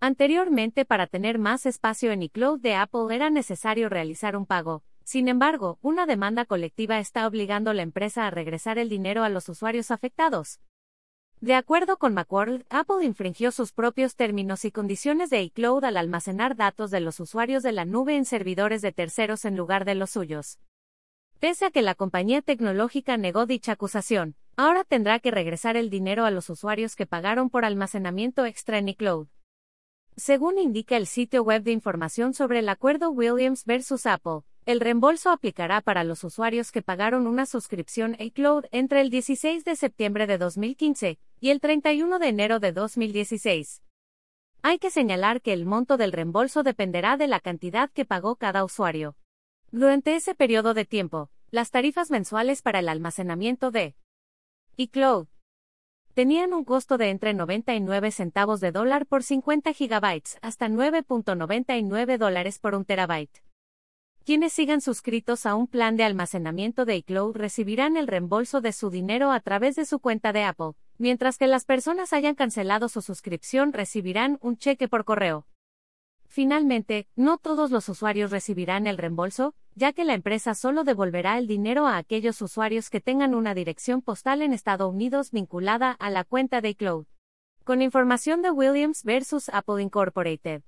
Anteriormente, para tener más espacio en iCloud de Apple era necesario realizar un pago. Sin embargo, una demanda colectiva está obligando a la empresa a regresar el dinero a los usuarios afectados. De acuerdo con Macworld, Apple infringió sus propios términos y condiciones de iCloud al almacenar datos de los usuarios de la nube en servidores de terceros en lugar de los suyos. Pese a que la compañía tecnológica negó dicha acusación, ahora tendrá que regresar el dinero a los usuarios que pagaron por almacenamiento extra en iCloud. Según indica el sitio web de información sobre el acuerdo Williams versus Apple, el reembolso aplicará para los usuarios que pagaron una suscripción iCloud entre el 16 de septiembre de 2015 y el 31 de enero de 2016. Hay que señalar que el monto del reembolso dependerá de la cantidad que pagó cada usuario. Durante ese periodo de tiempo, las tarifas mensuales para el almacenamiento de iCloud tenían un costo de entre 99 centavos de dólar por 50 gigabytes hasta 9.99 dólares por un terabyte. Quienes sigan suscritos a un plan de almacenamiento de iCloud recibirán el reembolso de su dinero a través de su cuenta de Apple, mientras que las personas hayan cancelado su suscripción recibirán un cheque por correo. Finalmente, no todos los usuarios recibirán el reembolso, ya que la empresa solo devolverá el dinero a aquellos usuarios que tengan una dirección postal en Estados Unidos vinculada a la cuenta de iCloud. Con información de Williams vs. Apple Incorporated.